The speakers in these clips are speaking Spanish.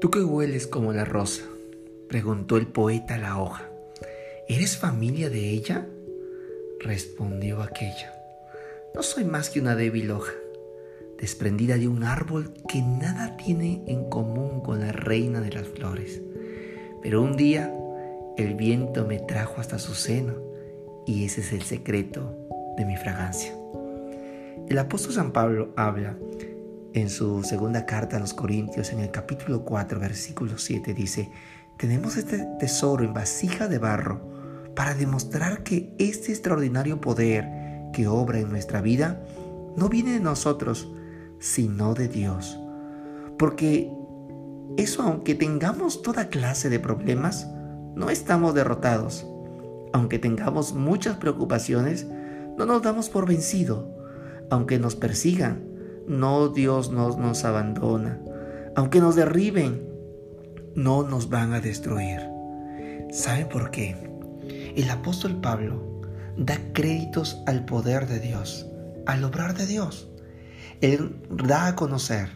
¿Tú que hueles como la rosa? preguntó el poeta a la hoja. ¿Eres familia de ella? respondió aquella. No soy más que una débil hoja, desprendida de un árbol que nada tiene en común con la reina de las flores. Pero un día el viento me trajo hasta su seno y ese es el secreto de mi fragancia. El apóstol San Pablo habla en su segunda carta a los Corintios, en el capítulo 4, versículo 7, dice, tenemos este tesoro en vasija de barro para demostrar que este extraordinario poder que obra en nuestra vida no viene de nosotros, sino de Dios. Porque eso, aunque tengamos toda clase de problemas, no estamos derrotados. Aunque tengamos muchas preocupaciones, no nos damos por vencido. Aunque nos persigan, no Dios nos, nos abandona. Aunque nos derriben, no nos van a destruir. ¿Sabe por qué? El apóstol Pablo da créditos al poder de Dios, al obrar de Dios. Él da a conocer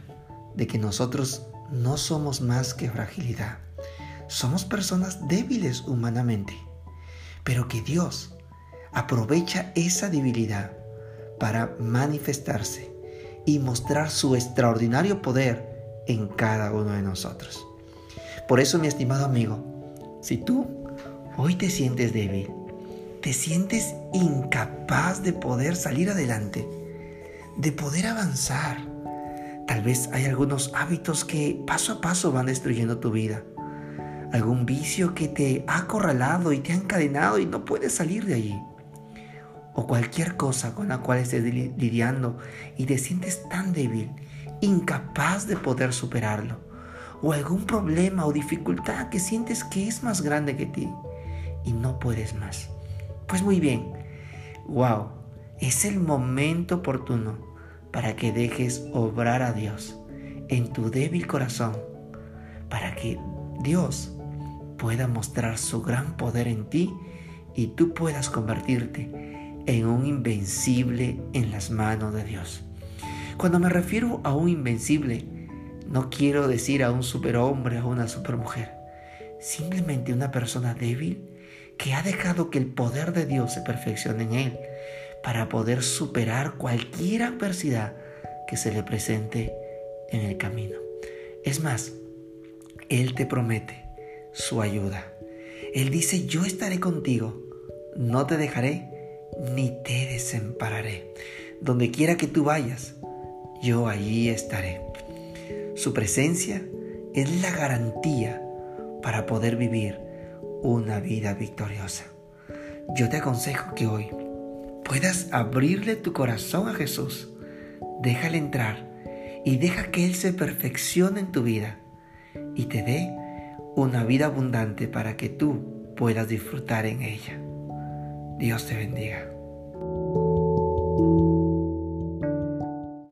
de que nosotros no somos más que fragilidad. Somos personas débiles humanamente, pero que Dios aprovecha esa debilidad para manifestarse y mostrar su extraordinario poder en cada uno de nosotros. Por eso, mi estimado amigo, si tú hoy te sientes débil, te sientes incapaz de poder salir adelante, de poder avanzar, tal vez hay algunos hábitos que paso a paso van destruyendo tu vida, algún vicio que te ha acorralado y te ha encadenado y no puedes salir de allí o cualquier cosa con la cual estés lidiando y te sientes tan débil, incapaz de poder superarlo, o algún problema o dificultad que sientes que es más grande que ti y no puedes más. Pues muy bien, wow, es el momento oportuno para que dejes obrar a Dios en tu débil corazón, para que Dios pueda mostrar su gran poder en ti y tú puedas convertirte en un invencible en las manos de Dios. Cuando me refiero a un invencible, no quiero decir a un superhombre o una supermujer, simplemente una persona débil que ha dejado que el poder de Dios se perfeccione en él para poder superar cualquier adversidad que se le presente en el camino. Es más, Él te promete su ayuda. Él dice, yo estaré contigo, no te dejaré ni te desampararé. Donde quiera que tú vayas, yo allí estaré. Su presencia es la garantía para poder vivir una vida victoriosa. Yo te aconsejo que hoy puedas abrirle tu corazón a Jesús. Déjale entrar y deja que Él se perfeccione en tu vida y te dé una vida abundante para que tú puedas disfrutar en ella. Dios te bendiga.